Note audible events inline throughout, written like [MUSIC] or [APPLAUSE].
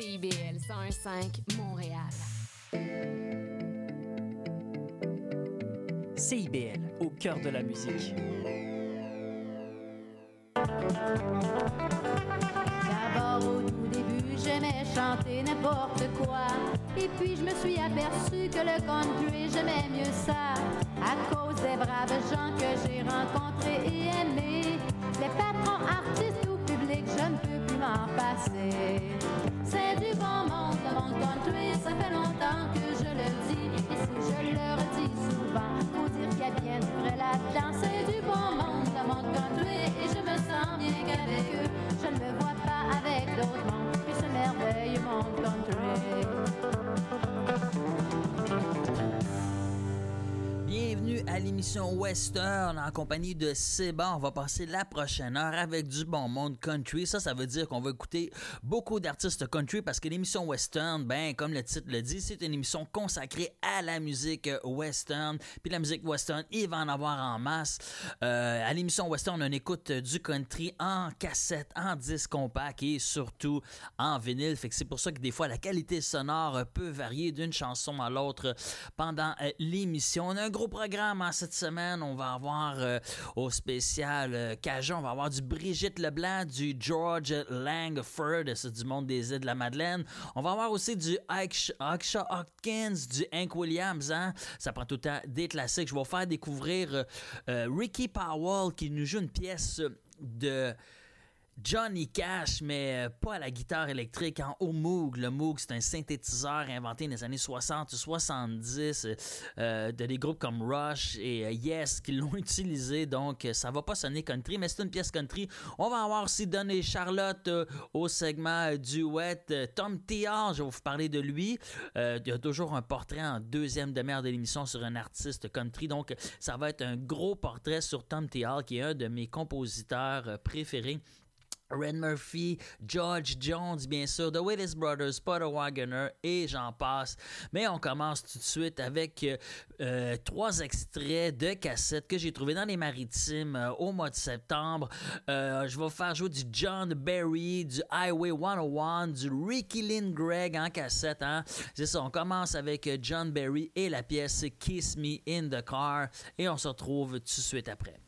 CIBL 101.5 Montréal. CIBL, au cœur de la musique. D'abord au tout début, j'aimais chanter n'importe quoi. Et puis je me suis aperçu que le country, j'aimais mieux ça. À cause des braves gens que j'ai rencontrés et aimés. Les patrons, artistes C'est du bon monde, le monde country, ça fait longtemps que je le dis. Et si je le redis souvent, faut dire qu'il y a bien là-dedans. C'est du bon monde, le monde country, et je me sens bien qu'avec eux, l'émission Western en compagnie de Seba. On va passer la prochaine heure avec du bon monde country. Ça, ça veut dire qu'on va écouter beaucoup d'artistes country parce que l'émission Western, ben, comme le titre le dit, c'est une émission consacrée à la musique western. Puis la musique western, il va en avoir en masse. Euh, à l'émission Western, on écoute du country en cassette, en disque compact et surtout en vinyle. Fait que c'est pour ça que des fois, la qualité sonore peut varier d'une chanson à l'autre pendant euh, l'émission. On a un gros programme en cette semaine. On va avoir euh, au spécial euh, Cajun, on va avoir du Brigitte Leblanc, du George Langford, c'est du monde des îles de la Madeleine. On va avoir aussi du Aksha Hopkins, du Hank Williams. Hein? Ça prend tout le temps des classiques. Je vais vous faire découvrir euh, euh, Ricky Powell qui nous joue une pièce de Johnny Cash, mais euh, pas à la guitare électrique, en au Moog. Le Moog, c'est un synthétiseur inventé dans les années 60-70 euh, de des groupes comme Rush et euh, Yes qui l'ont [LAUGHS] utilisé. Donc, ça va pas sonner country, mais c'est une pièce country. On va avoir aussi Donné Charlotte au segment duet. Tom Théard, je vais vous parler de lui. Il y a toujours un portrait en deuxième demi-heure de l'émission sur un artiste country. Donc, ça va être un gros portrait sur Tom Théard, qui est un de mes compositeurs préférés. Red Murphy, George Jones, bien sûr, The Willis Brothers, Potter Wagoner et j'en passe. Mais on commence tout de suite avec euh, euh, trois extraits de cassettes que j'ai trouvés dans les maritimes euh, au mois de septembre. Je vais faire jouer du John Barry, du Highway 101, du Ricky Lynn Gregg en cassette. Hein? C'est ça, on commence avec John Barry et la pièce Kiss Me in the Car et on se retrouve tout de suite après.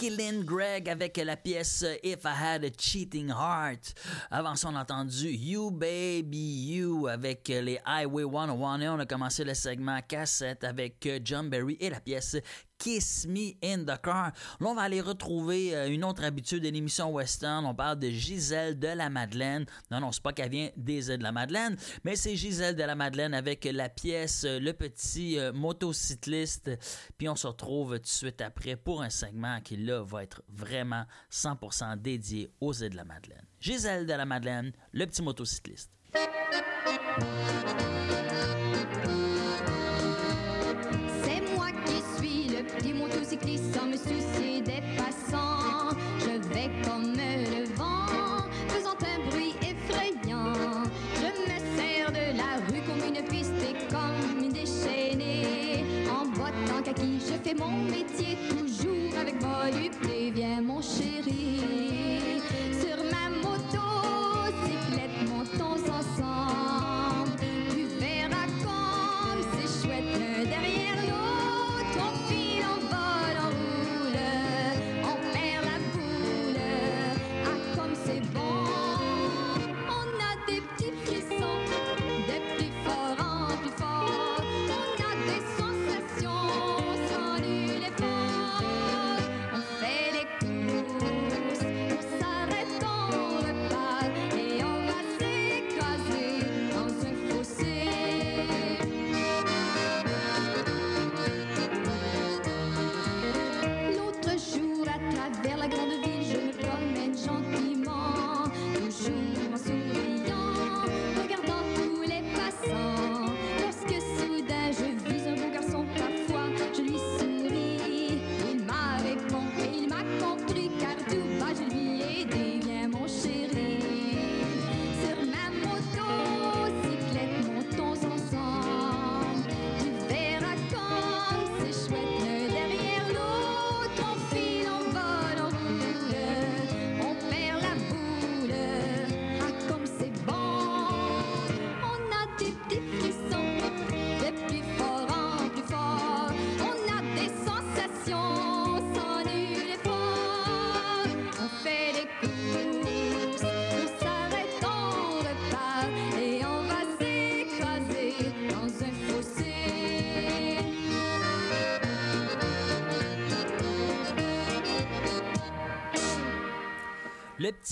que Lynn Gregg avec la pièce If I Had a Cheating Heart. Avant ça, on a entendu You Baby You avec les Highway 101 et on a commencé le segment cassette avec John Berry et la pièce Kiss Me in the Car. Là, on va aller retrouver euh, une autre habitude de l'émission Western. On parle de Gisèle de la Madeleine. Non, non, c'est pas qu'elle vient des îles de la Madeleine, mais c'est Gisèle de la Madeleine avec la pièce euh, Le petit euh, motocycliste. Puis on se retrouve tout de suite après pour un segment qui, là, va être vraiment 100% dédié aux îles de la Madeleine. Gisèle de la Madeleine, le petit motocycliste. sans me soucier des passants. Je vais comme le vent, faisant un bruit effrayant. Je me sers de la rue comme une piste et comme une déchaînée. En boitant kaki, je fais mon métier volupté. Viens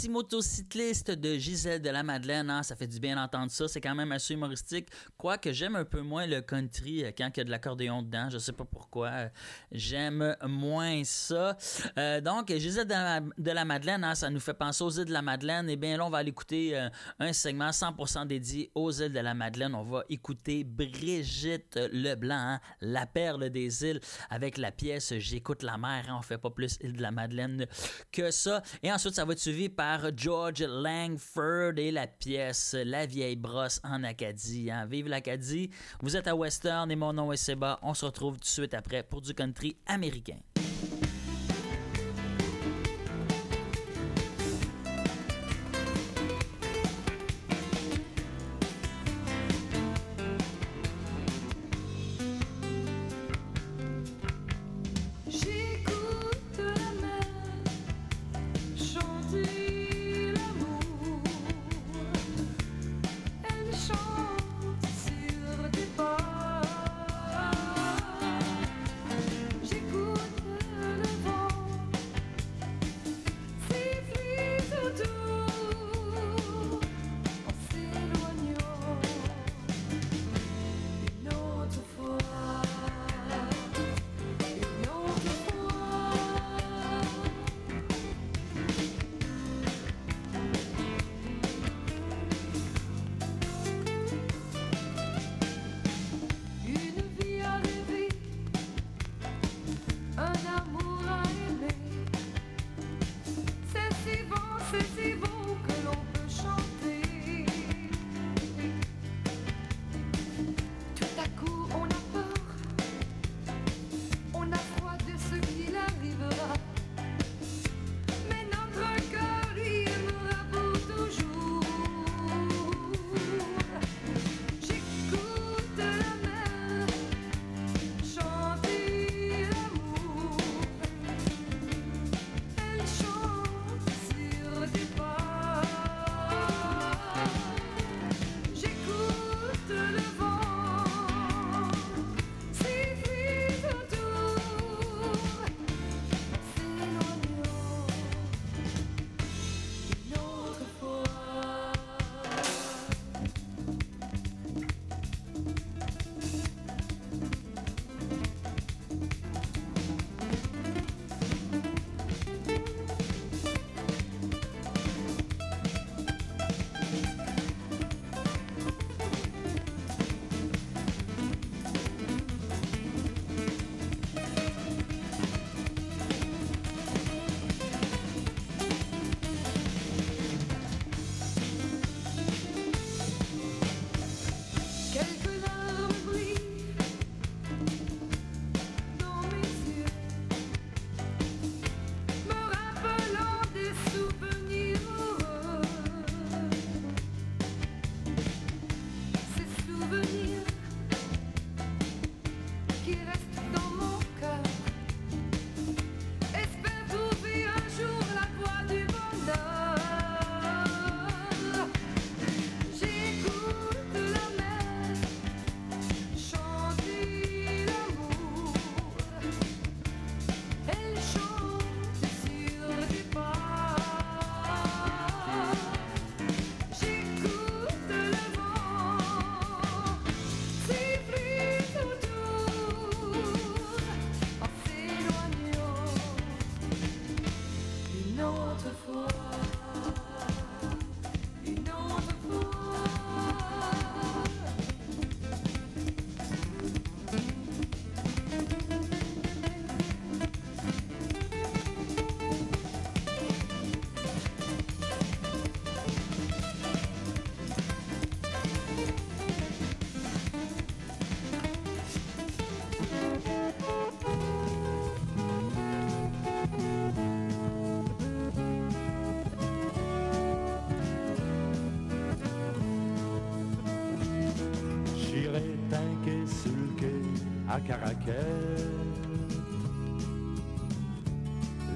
petit motocycliste de Gisèle de la Madeleine, hein, ça fait du bien d'entendre ça. C'est quand même assez humoristique. Quoique j'aime un peu moins le country euh, quand il y a de l'accordéon dedans. Je sais pas pourquoi. J'aime moins ça. Euh, donc, Gisèle de la, de la Madeleine, hein, ça nous fait penser aux îles de la Madeleine. Et bien là, on va aller écouter euh, un segment 100% dédié aux îles de la Madeleine. On va écouter Brigitte Leblanc, hein, la perle des îles, avec la pièce J'écoute la mer. hein. on fait pas plus île de la Madeleine que ça. Et ensuite, ça va être suivi par George Langford et la pièce La vieille brosse en Acadie. hein. Vive l'Acadie! Vous êtes à Western et mon nom est Seba. On se retrouve tout de suite après pour du country américain.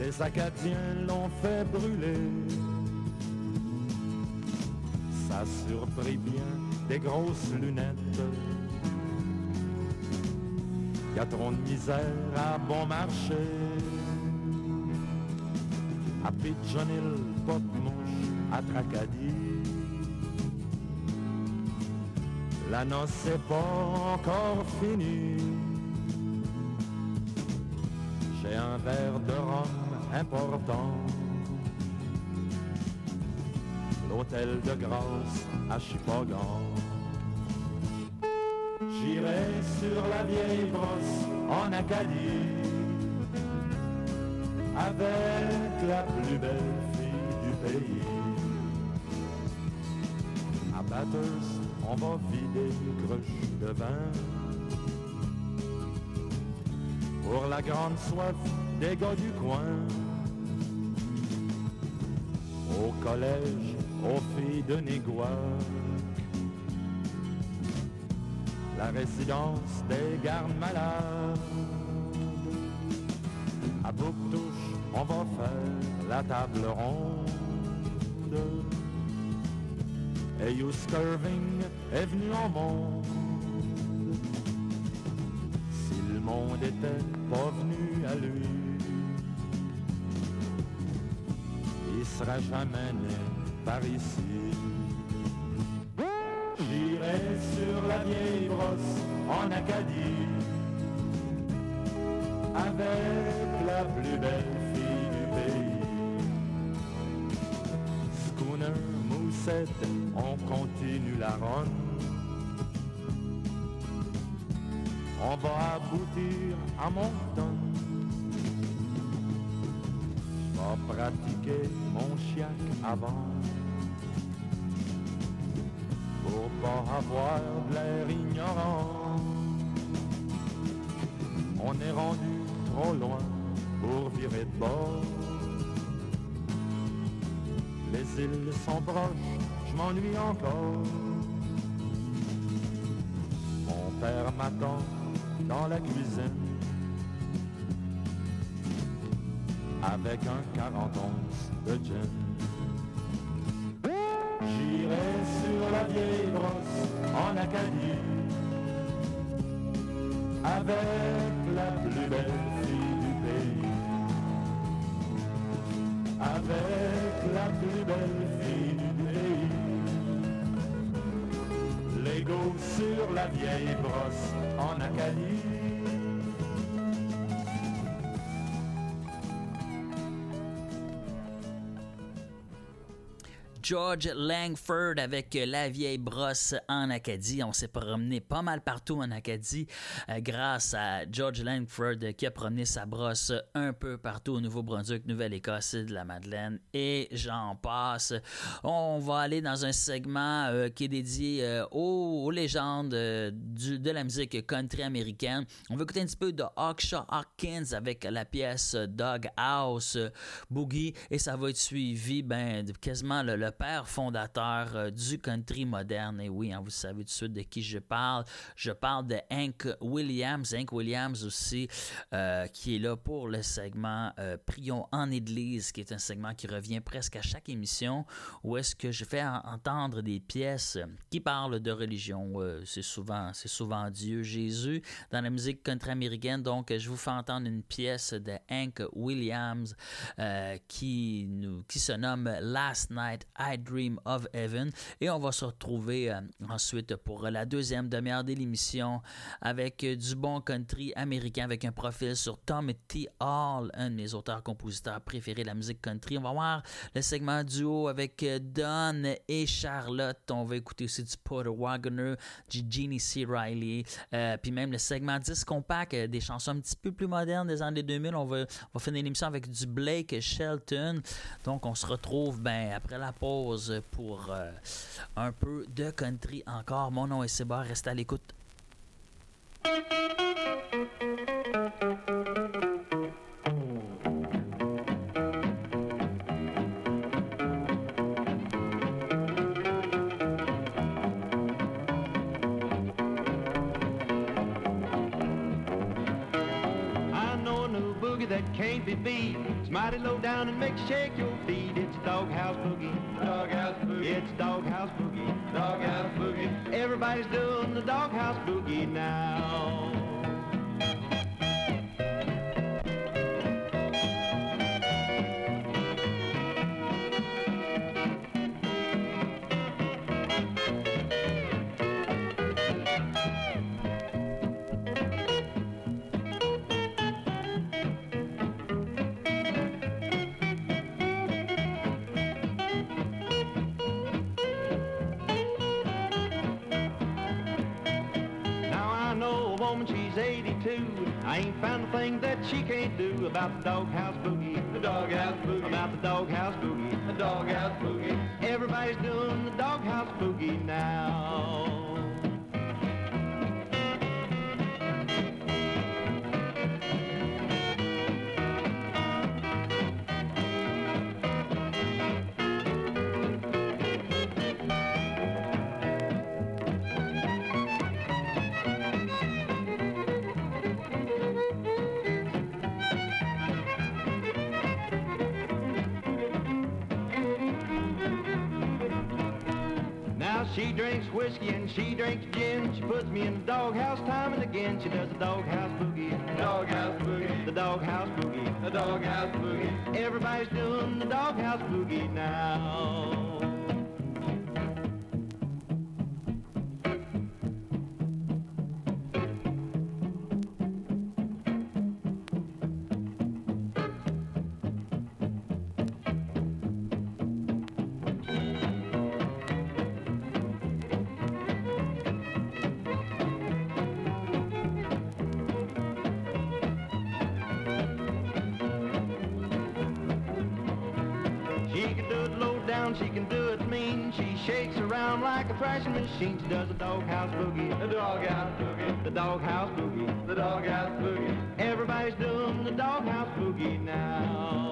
Les Acadiens l'ont fait brûler. Ça surprit bien des grosses lunettes. Y a trop de misère à bon marché. À Pigeonil, pas de mouche, à Tracadie. La noce n'est pas encore finie. De grâce à Chipagan. J'irai sur la vieille brosse en Acadie avec la plus belle fille du pays. À Bathurst, on va vider une cruche de vin pour la grande soif des gars du coin. Au collège, aux filles de Négois, la résidence des gardes malades. À Bouctouche, on va faire la table ronde. Et Hugh est venu en monde. Si le monde était pas venu à lui, il sera jamais né par ici. J'irai sur la vieille brosse en Acadie avec la plus belle fille du pays. Schooner, Moussette, on continue la ronde. On va aboutir à Moncton. Pratiquer mon chiac avant. Pour pas avoir de l'air ignorant. On est rendu trop loin pour virer de bord. Les îles sont proches, je m'ennuie encore. Mon père m'attend dans la cuisine avec un 41 de gin. J'irai sur la vieille brosse en Acadie avec la plus belle fille du pays. Avec la plus belle fille du pays. Lego sur la vieille brosse en Acadie. George Langford avec la vieille brosse en Acadie. On s'est promené pas mal partout en Acadie euh, grâce à George Langford qui a promené sa brosse un peu partout au Nouveau-Brunswick, Nouvelle-Écosse, de la Madeleine et j'en passe. On va aller dans un segment euh, qui est dédié euh, aux, légendes euh, de la musique country américaine. On va écouter un petit peu de Hawkshaw Hawkins avec la pièce Dog House Boogie et ça va être suivi ben, quasiment le père fondateur euh, du country moderne. Et oui, hein, vous savez tout de suite de qui je parle. Je parle de Hank Williams. Hank Williams aussi, euh, qui est là pour le segment euh, Prions en Église, qui est un segment qui revient presque à chaque émission, où est-ce que je fais entendre des pièces qui parlent de religion. C'est souvent, souvent Dieu, Jésus, dans la musique country américaine. Donc, je vous fais entendre une pièce de Hank Williams qui, nous, qui se nomme Last Night I Dream of Heaven. Et on va se retrouver euh, ensuite pour la deuxième demi-heure de l'émission avec euh, du bon country américain avec un profil sur Tom T. Hall, un de mes auteurs-compositeurs préférés de la musique country. On va voir le segment duo avec euh, Don et Charlotte. On va écouter aussi du Porter Wagoner, du Jeannie C. Riley, puis même le segment 10 compact, des chansons un petit peu plus modernes des années 2000. On va, on va finir l'émission avec du Blake Shelton. Donc on se retrouve ben, après la pause pour euh, un peu de country encore. Mon nom est Seba, restez à l'écoute. that can't be beat. It's mighty low down and makes you shake your feet. Doghouse boogie. Doghouse boogie. It's doghouse boogie. Doghouse boogie. Everybody's doing the doghouse boogie. Now woman, she's 82. I ain't found a thing that she can't do about the doghouse boogie. The doghouse boogie. About the doghouse boogie. The doghouse boogie. Drinks whiskey and she drinks gin. She puts me in the doghouse time and again. She does the doghouse boogie. Doghouse boogie. The doghouse boogie. The doghouse boogie. Everybody's doing the doghouse shakes around like a thrashing machine. She does the doghouse boogie, the doghouse boogie, the doghouse boogie, the doghouse boogie. Everybody's doing the doghouse boogie now.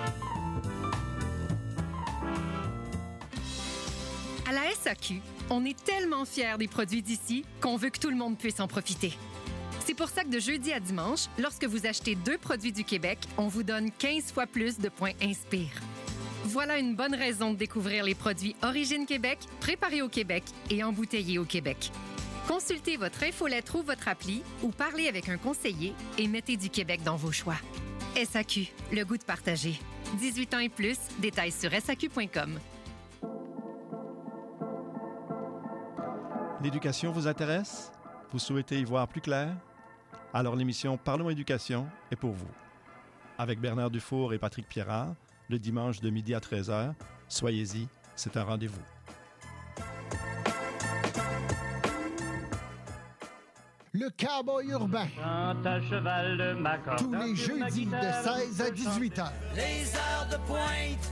On est tellement fiers des produits d'ici qu'on veut que tout le monde puisse en profiter. C'est pour ça que de jeudi à dimanche, lorsque vous achetez deux produits du Québec, on vous donne 15 fois plus de points Inspire. Voilà une bonne raison de découvrir les produits Origine Québec, préparés au Québec et embouteillés au Québec. Consultez votre infolettre ou votre appli ou parlez avec un conseiller et mettez du Québec dans vos choix. SAQ, le goût de partager. 18 ans et plus, détails sur SAQ.com. L'éducation vous intéresse? Vous souhaitez y voir plus clair? Alors l'émission Parlons éducation est pour vous. Avec Bernard Dufour et Patrick Pierrard, le dimanche de midi à 13h, soyez-y, c'est un rendez-vous. Le cowboy urbain. à cheval de ma Tous les jeudis de 16 à 18 h. Les heures de pointe,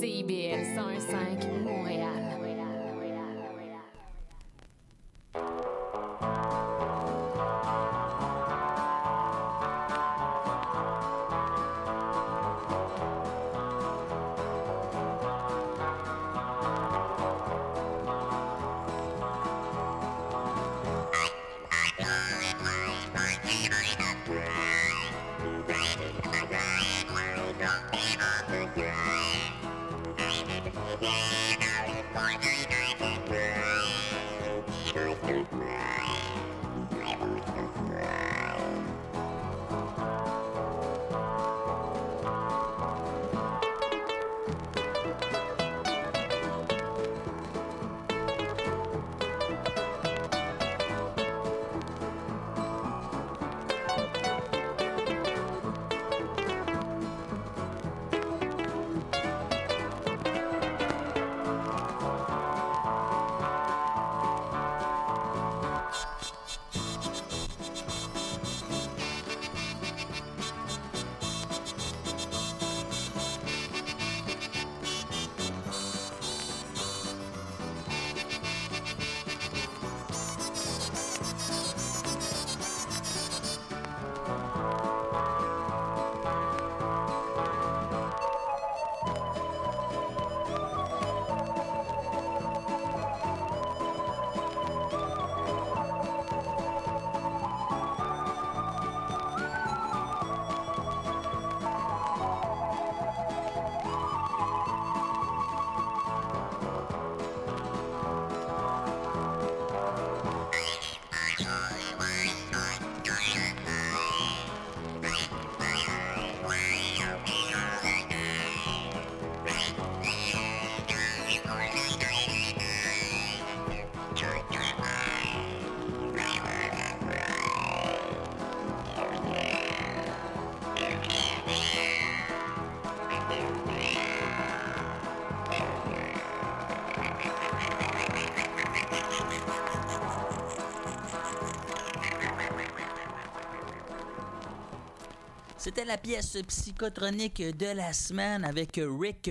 CIBL 101.5 Montréal. C'était la pièce psychotronique de la semaine avec Rick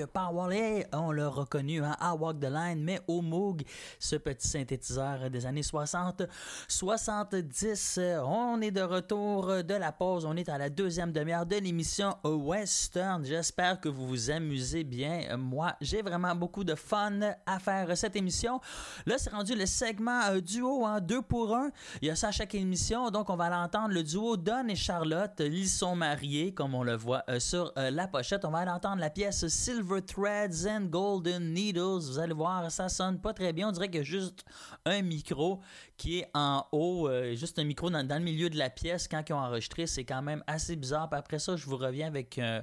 On l'a reconnu, hein, I Walk the Line, mais au Moog, ce petit synthétiseur des années 60. 70, on est de retour de la pause. On est à la deuxième demi-heure de l'émission Western. J'espère que vous vous amusez bien. Moi, j'ai vraiment beaucoup de fun à faire cette émission. Là, c'est rendu le segment euh, duo, hein, deux pour un. Il y a ça à chaque émission. Donc, on va l'entendre, le duo Don et Charlotte. Ils sont mariés, comme on le voit euh, sur euh, la pochette. On va aller entendre la pièce Silver Threads and Golden Needles. Vous allez voir, ça sonne pas très bien. On dirait qu'il y a juste un micro qui est en haut, euh, juste un micro dans, le milieu de la pièce. Quand ils ont enregistré, c'est quand même assez bizarre. Après ça, je vous reviens avec euh,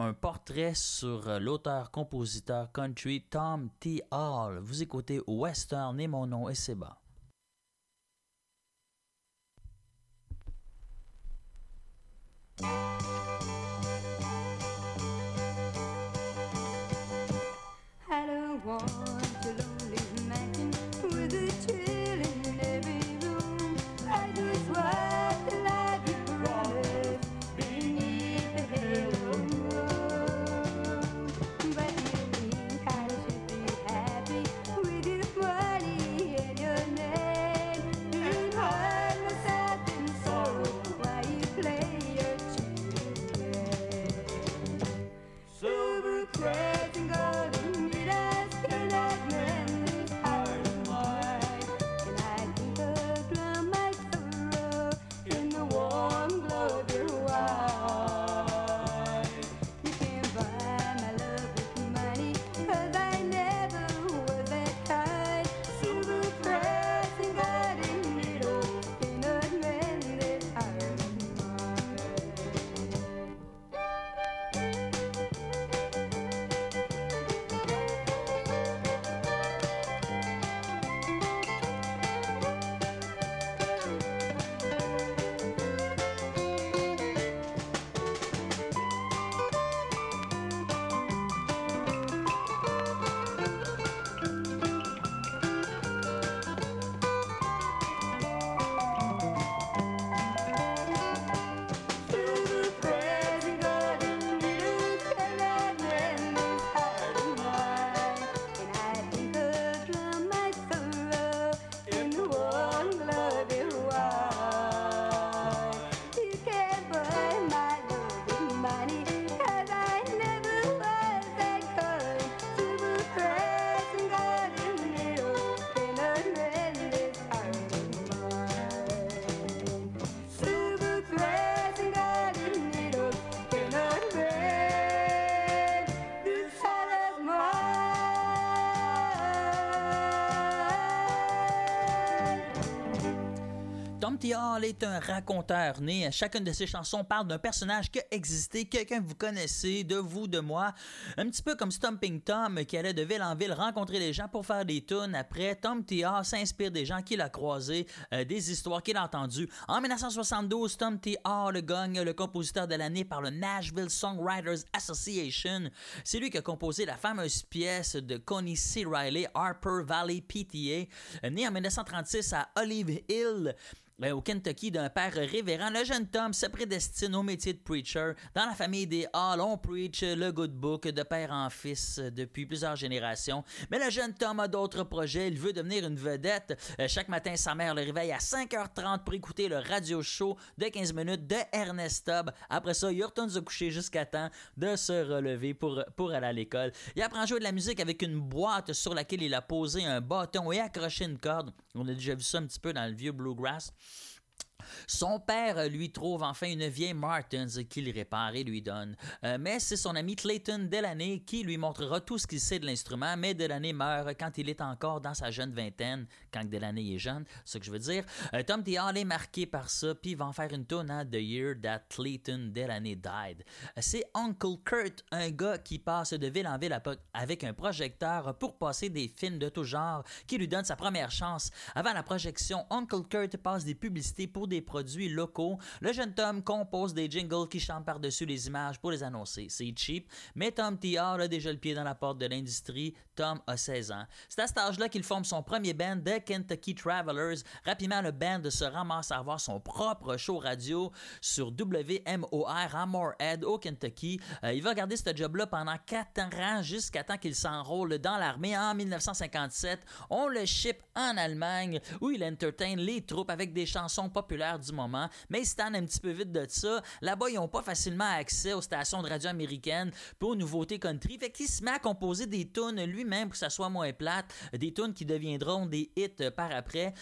un portrait sur euh, l'auteur-compositeur country Tom T. Hall. Vous écoutez Western et mon nom est Seba. I T. Hall est un raconteur né. Chacune de ses chansons parle d'un personnage qui a existé, quelqu'un que vous connaissez, de vous, de moi. Un petit peu comme Stumping Tom qui allait de ville en ville rencontrer les gens pour faire des tunes. Après, Tom T. Hall s'inspire des gens qu'il a croisés, euh, des histoires qu'il a entendues. En 1972, Tom T. Hall gagne le compositeur de l'année par le Nashville Songwriters Association. C'est lui qui a composé la fameuse pièce de Connie C. Riley, Harper Valley PTA. Né en 1936 à Olive Hill, au Kentucky d'un père révérend, le jeune Tom se prédestine au métier de preacher. Dans la famille des Hall, on preach le good book de père en fils euh, depuis plusieurs générations. Mais le jeune Tom a d'autres projets. Il veut devenir une vedette. Euh, Chaque matin, sa mère le réveille à 5h30 pour écouter le radio show de 15 minutes de Ernest Tubb. Après ça, il retourne se coucher jusqu'à temps de se relever pour, pour aller à l'école. Il apprend à jouer de la musique avec une boîte sur laquelle il a posé un bâton et accroché une corde. On a déjà vu ça un petit peu dans le vieux bluegrass. Son père lui trouve enfin une vieille Martins qu'il répare et lui donne. Euh, mais c'est son ami Clayton Delaney qui lui montrera tout ce qu'il sait de l'instrument, mais Delaney meurt quand il est encore dans sa jeune vingtaine, quand Delaney est jeune, ce que je veux dire. Euh, Tom. Hall est marqué par ça, puis il va en faire une tonne The Year That Clayton Delaney Died. Euh, C'est Uncle Kurt, un gars qui passe de ville en ville avec un projecteur pour passer des films de tout genre, qui lui donne sa première chance. Avant la projection, Uncle Kurt passe des publicités pour des produits locaux. Le jeune Tom compose des jingles qui chantent par-dessus les images pour les annoncer. C'est cheap, mais Tom T. Hall a déjà le pied dans la porte de l'industrie. Tom a 16 ans. C'est à cet âge-là qu'il forme son premier band, The Kentucky Travelers. Rapidement, le band se ramasse à avoir son propre show radio sur WMOR à Moorhead, au Kentucky. Euh, il va garder ce job-là pendant 4 ans jusqu'à temps qu'il s'enrôle dans l'armée en 1957. On le ship en Allemagne où il entertain les troupes avec des chansons populaires du moment, mais il se un petit peu vite de ça. Là-bas, ils n'ont pas facilement accès aux stations de radio américaines pour aux nouveautés country. Fait qu'il se met à composer des tunes lui-même pour que ça soit moins plate, des tunes qui deviendront des hits par après.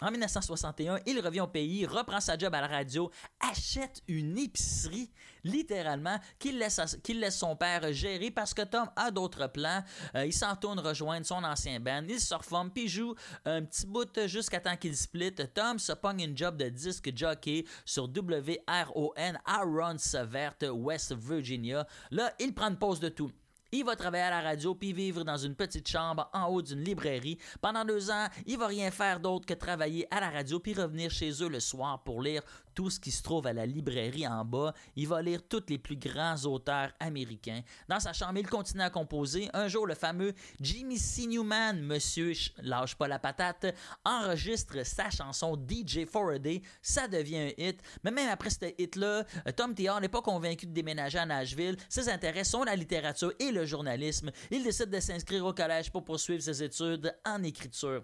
En 1961, il revient au pays, reprend sa job à la radio, achète une épicerie, littéralement, qu'il laisse, son père gérer parce que Tom a d'autres plans. Euh, il s'en tourne rejoindre son ancien band, il se reforme puis joue un petit bout jusqu'à temps qu'il split. Tom se pogne une job de disque jockey sur WRON à Ron West Virginia. Là, il prend une pause de tout. Il va travailler à la radio puis vivre dans une petite chambre en haut d'une librairie. Pendant deux ans, il va rien faire d'autre que travailler à la radio puis revenir chez eux le soir pour lire tout ce qui se trouve à la librairie en bas. Il va lire tous les plus grands auteurs américains. Dans sa chambre, il continue à composer. Un jour, le fameux Jimmy C. Newman, Monsieur Ch- Lâche pas la patate, enregistre sa chanson DJ for a Day. Ça devient un hit. Mais même après ce hit-là, Tom T. Hall n'est pas convaincu de déménager à Nashville. Ses intérêts sont la littérature et le journalisme. Il décide de s'inscrire au collège pour poursuivre ses études en écriture.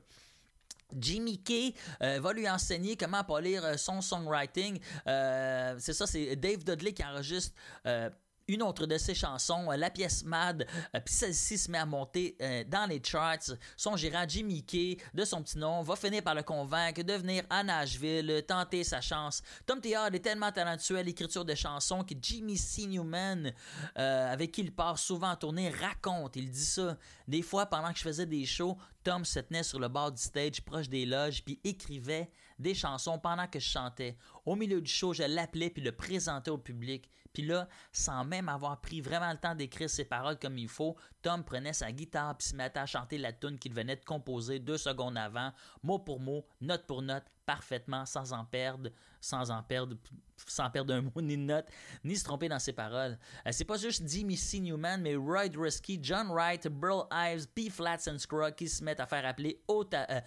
Jimmy Kay euh, va lui enseigner comment pas lire euh, son songwriting. Euh, c'est ça, c'est Dave Dudley qui enregistre euh, une autre de ses chansons, euh, la pièce Mad, euh, puis celle-ci se met à monter euh, dans les charts. Son gérant Jimmy Kay, de son petit nom, va finir par le convaincre de venir à Nashville, tenter sa chance. Tom T. Hall est tellement talentueux à l'écriture de chansons que Jimmy C. Newman, avec qui il part souvent en tournée, raconte, il dit ça. Des fois, pendant que je faisais des shows, Tom se tenait sur le bord du stage, proche des loges, puis écrivait des chansons pendant que je chantais. Au milieu du show, je l'appelais puis le présentais au public. Puis là, sans même avoir pris vraiment le temps d'écrire ses paroles comme il faut, Tom prenait sa guitare puis se mettait à chanter la tune qu'il venait de composer deux secondes avant, mot pour mot, note pour note, parfaitement, sans en perdre, sans en perdre, sans perdre un mot ni une note, ni se tromper dans ses paroles. Euh, c'est pas juste Jimmy C. Newman, mais Roy Drisky, John Wright, Burl Ives, P. Flats and Scruggs qui se mettent à faire, euh,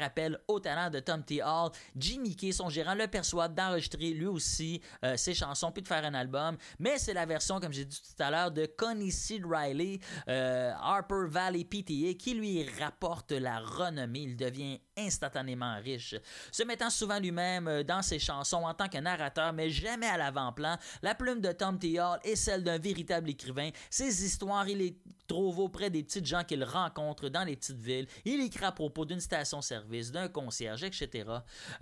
appel au talent de Tom T. Hall. Jimmy Kay, son gérant, le persuade d'enregistrer lui aussi euh, ses chansons puis de faire un album. Mais c'est la version, comme j'ai dit tout à l'heure, de Connie C. Riley, euh, Harper Valley PTA, qui lui rapporte la renommée. Il devient instantanément riche. Se mettant souvent lui-même euh, dans ses chansons en tant que narrateur, mais jamais à l'avant-plan, la plume de Tom T. Hall est celle d'un véritable écrivain. Ses histoires, il les trouve auprès des petites gens qu'il rencontre dans les petites villes. Il écrit à propos d'une station-service, d'un concierge, etc.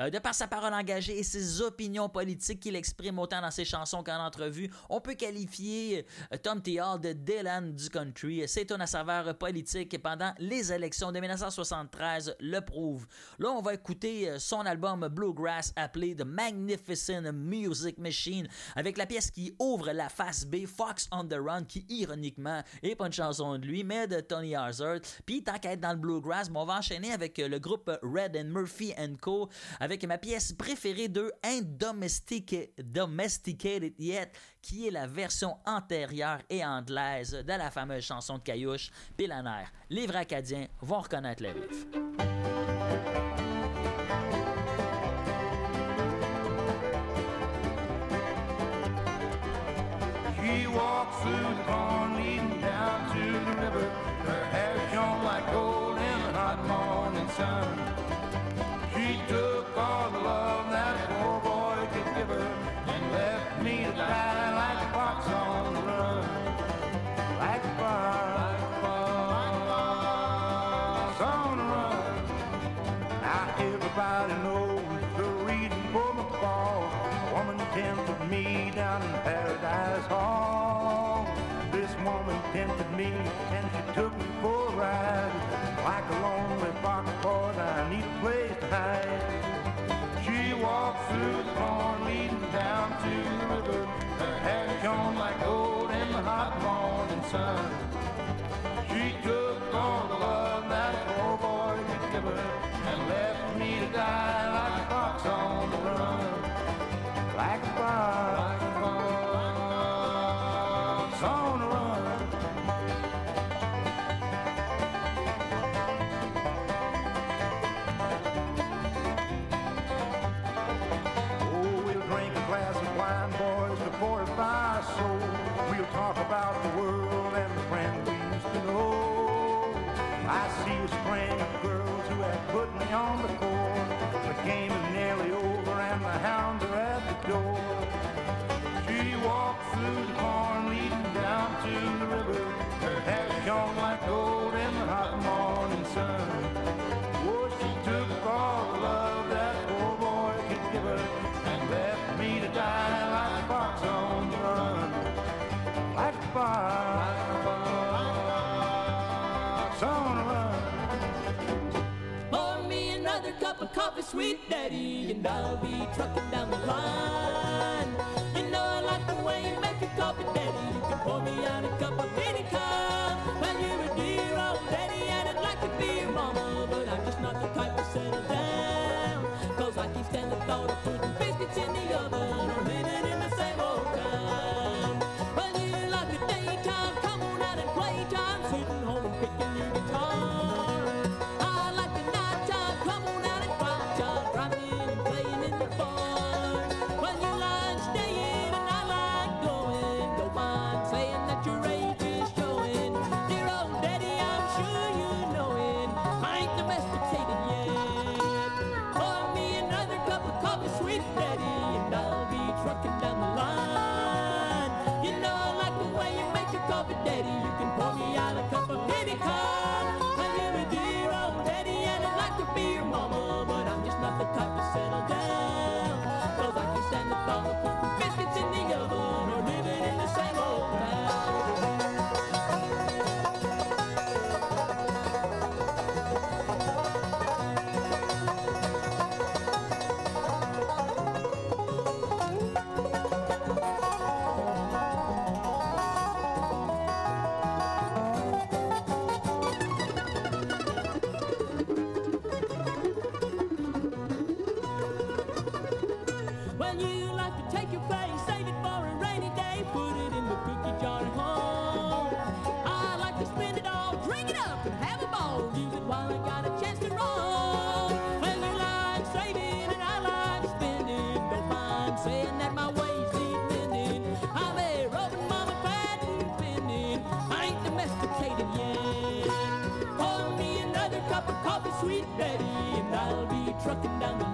Euh, de par sa parole engagée et ses opinions politiques qu'il exprime autant dans ses chansons qu'en entrevue, on peut qualifier euh, Tom T. Hall de Dylan du country. C'est une saveur politique pendant les élections de 1973 le prouve. Là, on va écouter euh, son album Bluegrass appelé The Magnificent Music Machine avec la pièce qui ouvre la face B, Fox on the Run, qui ironiquement est pas une chanson de lui, mais de Tony Hazard. Puis tant qu'à être dans le bluegrass, ben, on va enchaîner avec euh, le groupe Red and Murphy and Co. avec ma pièce préférée d'eux, Indomesticated Domesticated Yet, qui est la version antérieure et anglaise de la fameuse chanson de Caillouche, Pilaner. Les vrais Acadiens vont reconnaître le riff. Through the She took all the love that poor boy could give her and left me to die like a fox on the run. Like a fox, everybody knows the reason for my fall. A woman tempted me down in Paradise Hall. This woman tempted me and she took me for a ride. Like a lonely hide. She walked through the corn leading down to the river. Her hair shone like gold in the hot morning sun. She took all the love that poor boy could give her and left me to die like a fox on the run. Like a sweet daddy, and I'll be trucking down the line. You know I like the way you make your coffee, daddy. You can pour me out a cup of any kind. Well, you're a dear old daddy, and I'd like to be your mama, but I'm just not the type to settle down. Cause I keep standing thought of putting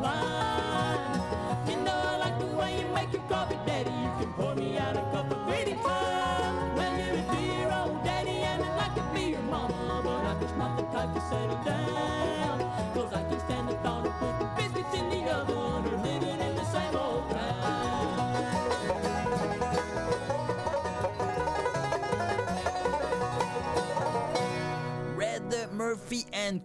You know like the way you make your coffee, daddy. You can pour me out a cup of pretty time. Well, you old daddy, and I'd like to be your mama, but I'm just not the type to settle down.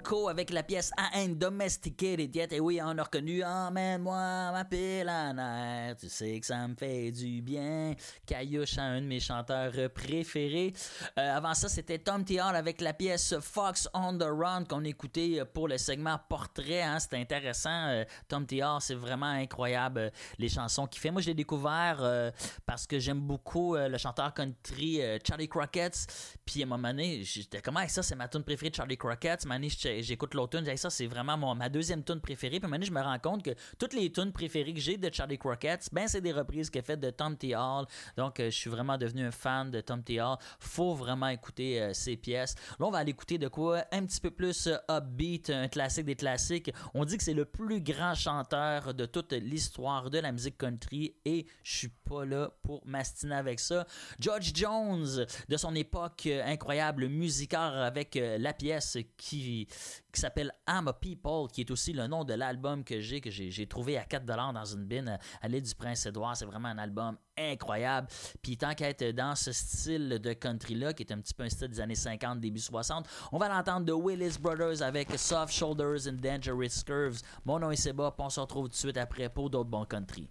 Co. avec la pièce A Domesticated Yet. Et oui, on a reconnu Emmène-moi ma pile en air. Tu sais que ça me fait du bien. Caillouche, hein, un de mes chanteurs préférés. Euh, avant ça, c'était Tom T. Hall avec la pièce Fox on the Run qu'on écoutait pour le segment portrait. Hein. C'était intéressant. Euh, Tom T. Hall, c'est vraiment incroyable euh, les chansons qu'il fait. Moi, je l'ai découvert parce que j'aime beaucoup le chanteur country Charlie Crockett. Puis à un moment donné, j'étais comme, ah, ça, c'est ma tune préférée de Charlie Crockett. J'ai- j'écoute l'autre tune, ça, c'est vraiment mon- ma deuxième tune préférée. Puis donné, je me rends compte que toutes les tunes préférées que j'ai de Charlie Crockett, ben, c'est des reprises qu'il a faites de Tom T. Hall. Donc, euh, je suis vraiment devenu un fan de Tom T. Hall. Faut vraiment écouter euh, ses pièces. Là, on va aller écouter de quoi? Un petit peu plus euh, upbeat, un classique des classiques. On dit que c'est le plus grand chanteur de toute l'histoire de la musique country et je suis pas là pour m'astiner avec ça. George Jones, de son époque euh, incroyable, musical avec la pièce qui, qui s'appelle I'm a People, qui est aussi le nom de l'album que j'ai, que j'ai trouvé à 4$ dans une bin à l'île du Prince-Édouard. C'est vraiment un album incroyable. Puis tant qu'à être dans ce style de country-là, qui est un petit peu un style des années 50, début 60, on va l'entendre de Willis Brothers avec Soft Shoulders and Dangerous Curves. Mon nom est Seba, on se retrouve tout de suite après pour d'autres bons country.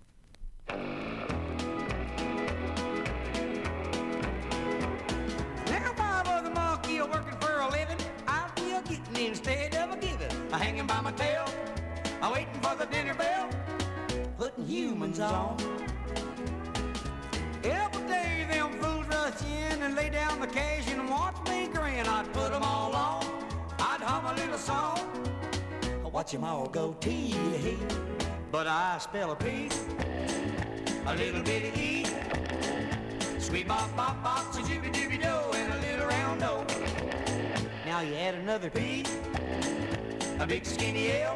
Instead of a giving. A hanging by my tail, a waiting for the dinner bell, putting humans on. Every day them fools rush in and lay down the cash and watch me grin. I'd put 'em all on, I'd hum a little song, watch 'em all go tee But I spell a piece, a little bitty E. Sweet bop bop bop, so dooby do, Now you add another P, a big skinny L,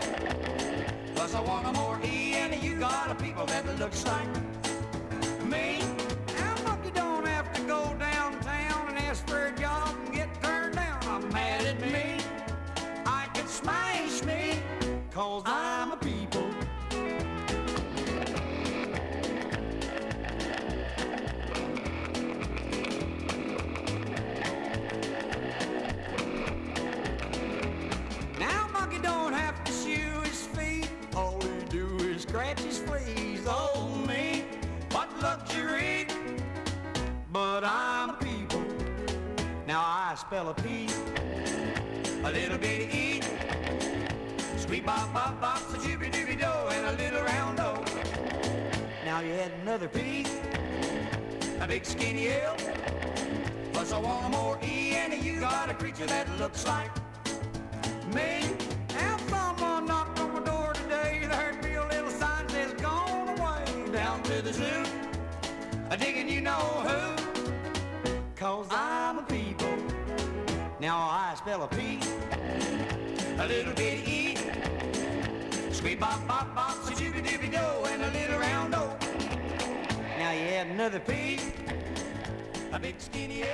plus I want a more E, and you got a people that looks like me. I spell a P, a little bitty E. Sweet bop bop bop, so dooby dooby do, and a little round O. Now you had another P, a big skinny L. Plus I want more E, and you got a creature that looks like me. Now someone knocked on my door today. They heard me a little sign says gone away down to the zoo. A digging you know who. Cause I'm a people. Now I spell a P. A little bit E. Sweet bop bop bop, so dooby dooby do, and a little round O. Now you add another P. A big skinny L.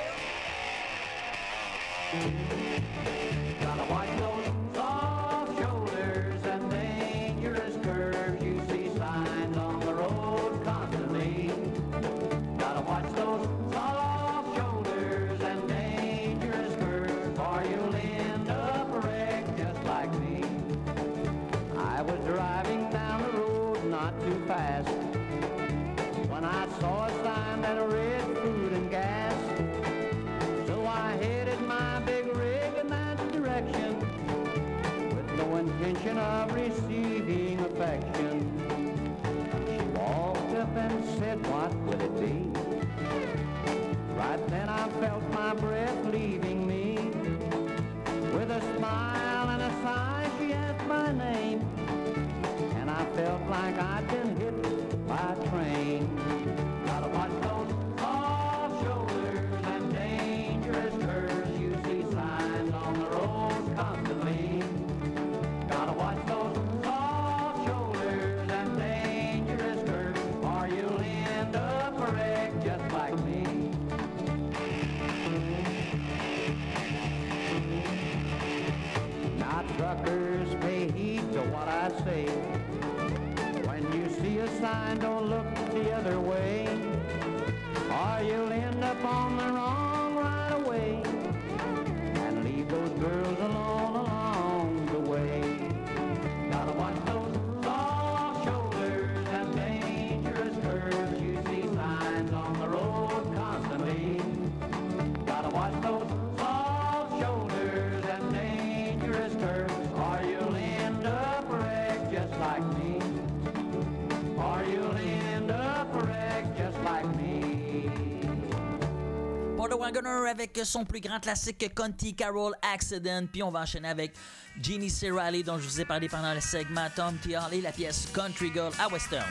Wagoner avec son plus grand classique Conti Carol Accident. Puis on va enchaîner avec Jeannie C. Riley, dont je vous ai parlé pendant le segment Tom T. Harley, la pièce Country Girl à Western.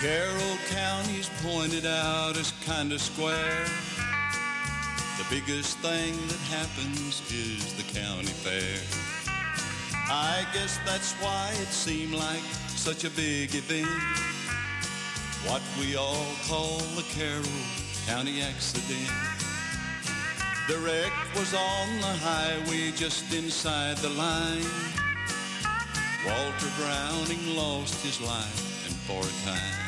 Carroll County's pointed out as kind of square. The biggest thing that happens is the county fair. I guess that's why it seemed like such a big event. What we all call the Carroll County accident. The wreck was on the highway just inside the line. Walter Browning lost his life, and for a time.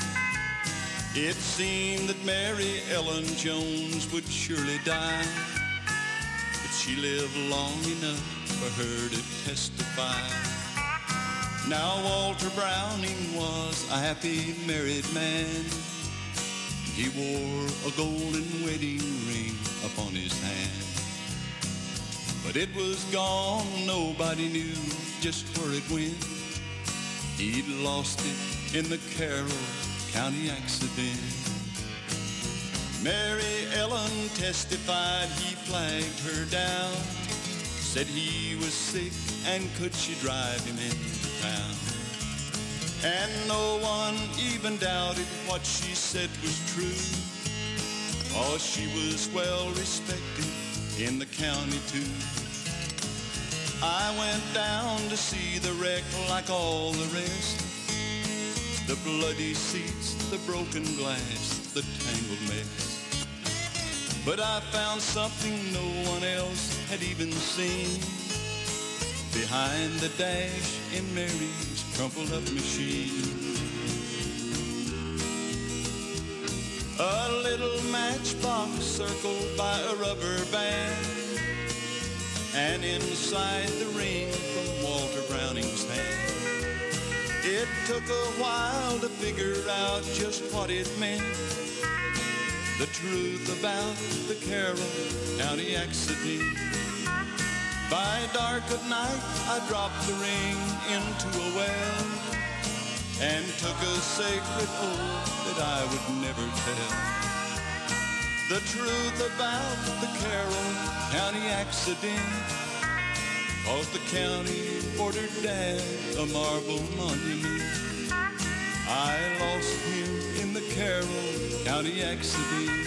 It seemed that Mary Ellen Jones would surely die, but she lived long enough for her to testify. Now Walter Browning was a happy married man. He wore a golden wedding ring upon his hand. But it was gone, nobody knew just where it went. He'd lost it in the Carroll County accident. Mary Ellen testified he flagged her down. Said he was sick and could she drive him into And no one even doubted what she said was true. Oh, she was well respected in the county too. I went down to see the wreck like all the rest. The bloody seats, the broken glass, the tangled mess. But I found something no one else had even seen. Behind the dash in Mary's crumpled up machine. A little matchbox circled by a rubber band. And inside the ring from Walter Browning's hand. It took a while to figure out just what it meant. The truth about the Carroll County accident. By dark of night, I dropped the ring into a well and took a sacred oath that I would never tell. The truth about the Carroll County accident. Cause the county ordered down a marble monument. I lost him in the Carroll County accident.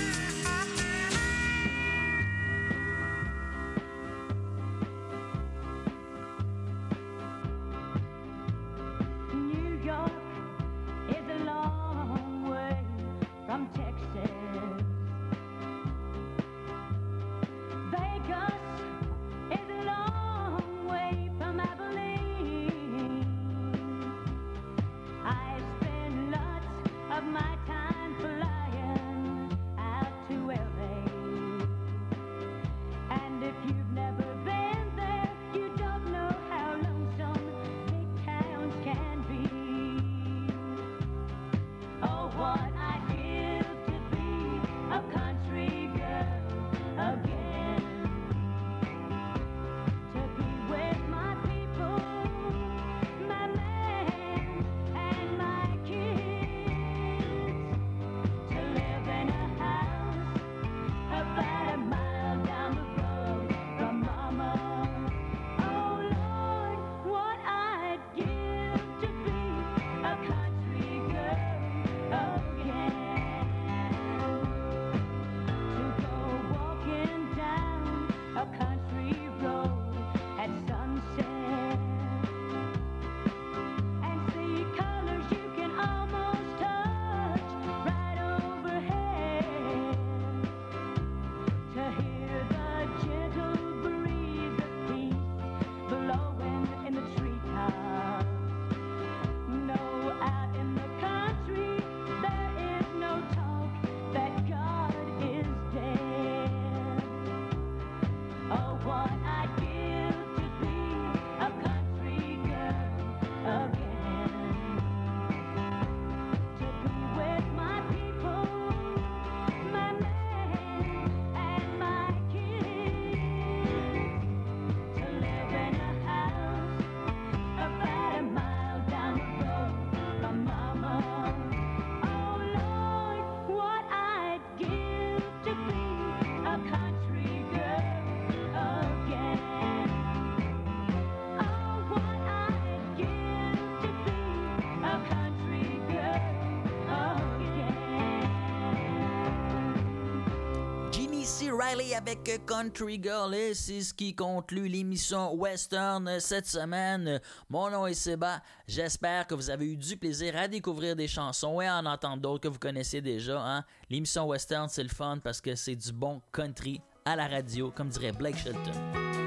Avec Country Girl et c'est ce qui conclut l'émission Western cette semaine. Mon nom est Seba. J'espère que vous avez eu du plaisir à découvrir des chansons et à en entendre d'autres que vous connaissez déjà. Hein? L'émission Western, c'est le fun parce que c'est du bon country à la radio, comme dirait Blake Shelton.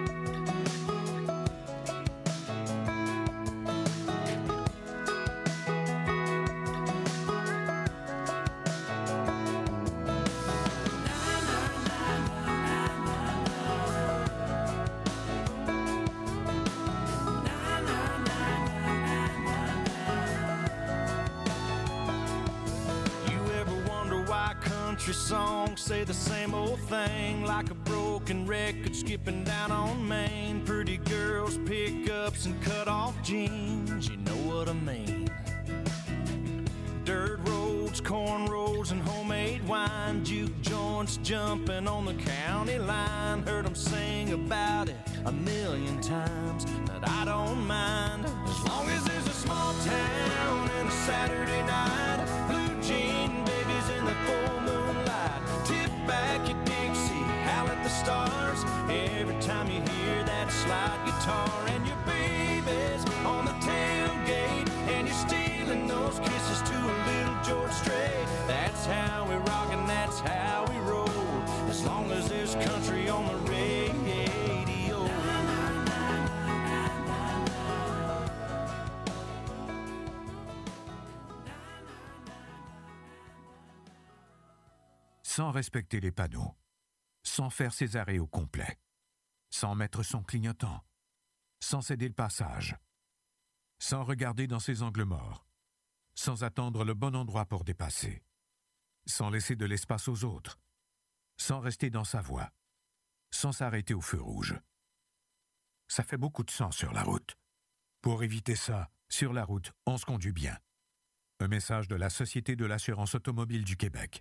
Sans respecter les panneaux, sans faire ses arrêts au complet, sans mettre son clignotant, sans céder le passage, sans regarder dans ses angles morts, sans attendre le bon endroit pour dépasser, sans laisser de l'espace aux autres, sans rester dans sa voie, sans s'arrêter au feu rouge. Ça fait beaucoup de sang sur la route. Pour éviter ça, sur la route, on se conduit bien. Un message de la Société de l'assurance automobile du Québec.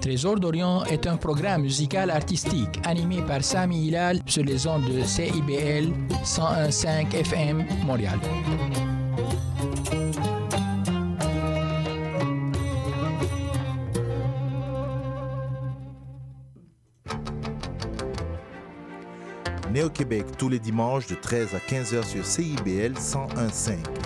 Trésor d'Orient est un programme musical artistique animé par Sami Hilal sur les ondes de CIBL 101.5 FM Montréal. Néo-Québec tous les dimanches de 13 à 15h sur CIBL 101.5.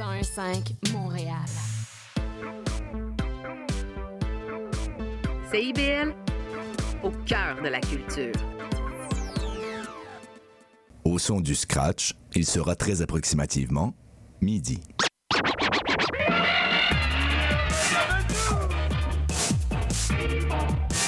101.5 Montréal. CIBL, au cœur de la culture. Au son du scratch, il sera très approximativement midi.